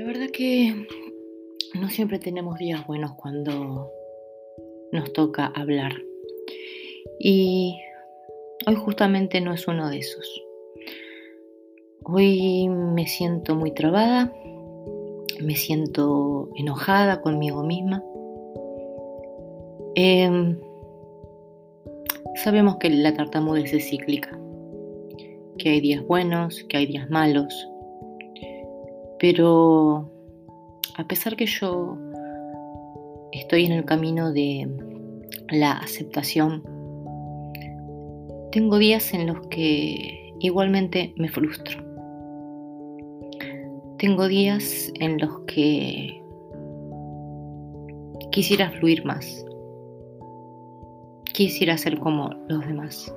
La verdad que no siempre tenemos días buenos cuando nos toca hablar. Y hoy justamente no es uno de esos. Hoy me siento muy trabada, me siento enojada conmigo misma. Em, sabemos que la tartamudez es cíclica, que hay días buenos, que hay días malos, pero a pesar que yo estoy en el camino de la aceptación, tengo días en los que igualmente me frustro. Tengo días en los que quisiera fluir más. Quisiera ser como los demás.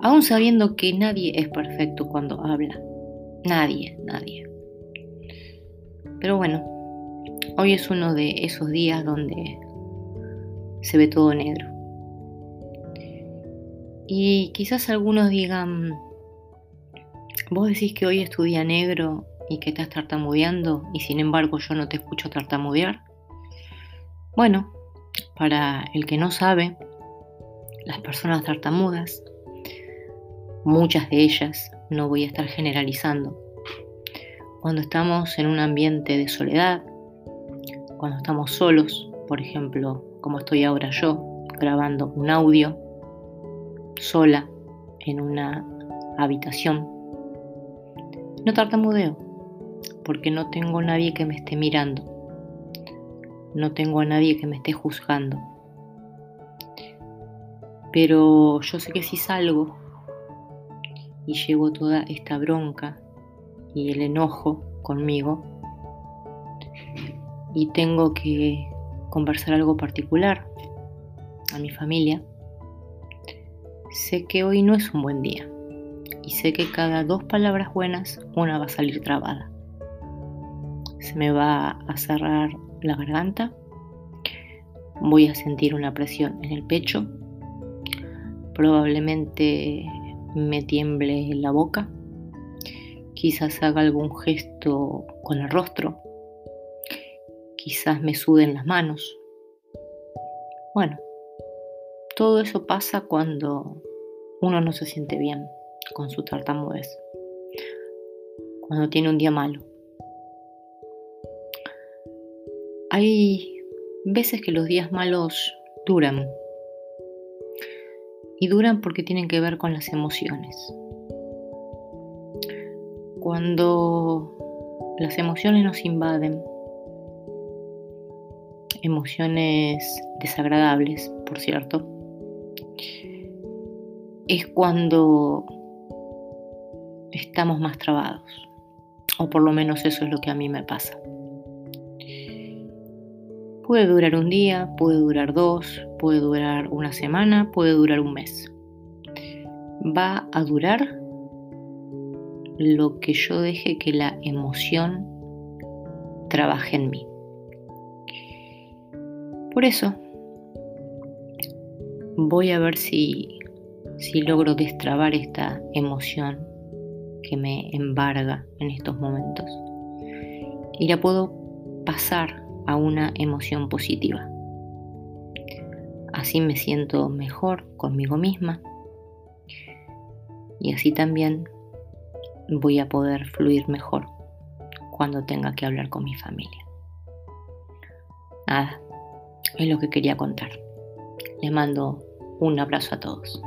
Aún sabiendo que nadie es perfecto cuando habla. Nadie, nadie. Pero bueno, hoy es uno de esos días donde se ve todo negro. Y quizás algunos digan, vos decís que hoy es tu día negro y que estás tartamudeando y sin embargo yo no te escucho tartamudear. Bueno, para el que no sabe, las personas tartamudas, muchas de ellas, no voy a estar generalizando, cuando estamos en un ambiente de soledad, cuando estamos solos, por ejemplo, como estoy ahora yo, grabando un audio, sola, en una habitación, no tartamudeo, porque no tengo nadie que me esté mirando, no tengo a nadie que me esté juzgando. Pero yo sé que si salgo y llevo toda esta bronca y el enojo conmigo. Y tengo que conversar algo particular a mi familia, sé que hoy no es un buen día y sé que cada dos palabras buenas una va a salir trabada. Se me va a cerrar la garganta, voy a sentir una presión en el pecho, probablemente me tiemble la boca quizás haga algún gesto con el rostro, quizás me suden las manos. Bueno, todo eso pasa cuando uno no se siente bien con su tartamudez, cuando tiene un día malo. Hay veces que los días malos duran y duran porque tienen que ver con las emociones cuando las emociones nos invaden, emociones desagradables, por cierto, es cuando estamos más trabados, o por lo menos eso es lo que a mí me pasa. Puede durar un día, puede durar dos, puede durar una semana, puede durar un mes. Va a durar lo que yo deje que la emoción trabaje en mí. Por eso, voy a ver si, si logro destrabar esta emoción que me embarga en estos momentos y la puedo pasar a una emoción positiva. Así me siento mejor conmigo misma y así también voy a poder fluir mejor cuando tenga que hablar con mi familia. Nada, es lo que quería contar. Les mando un abrazo a todos.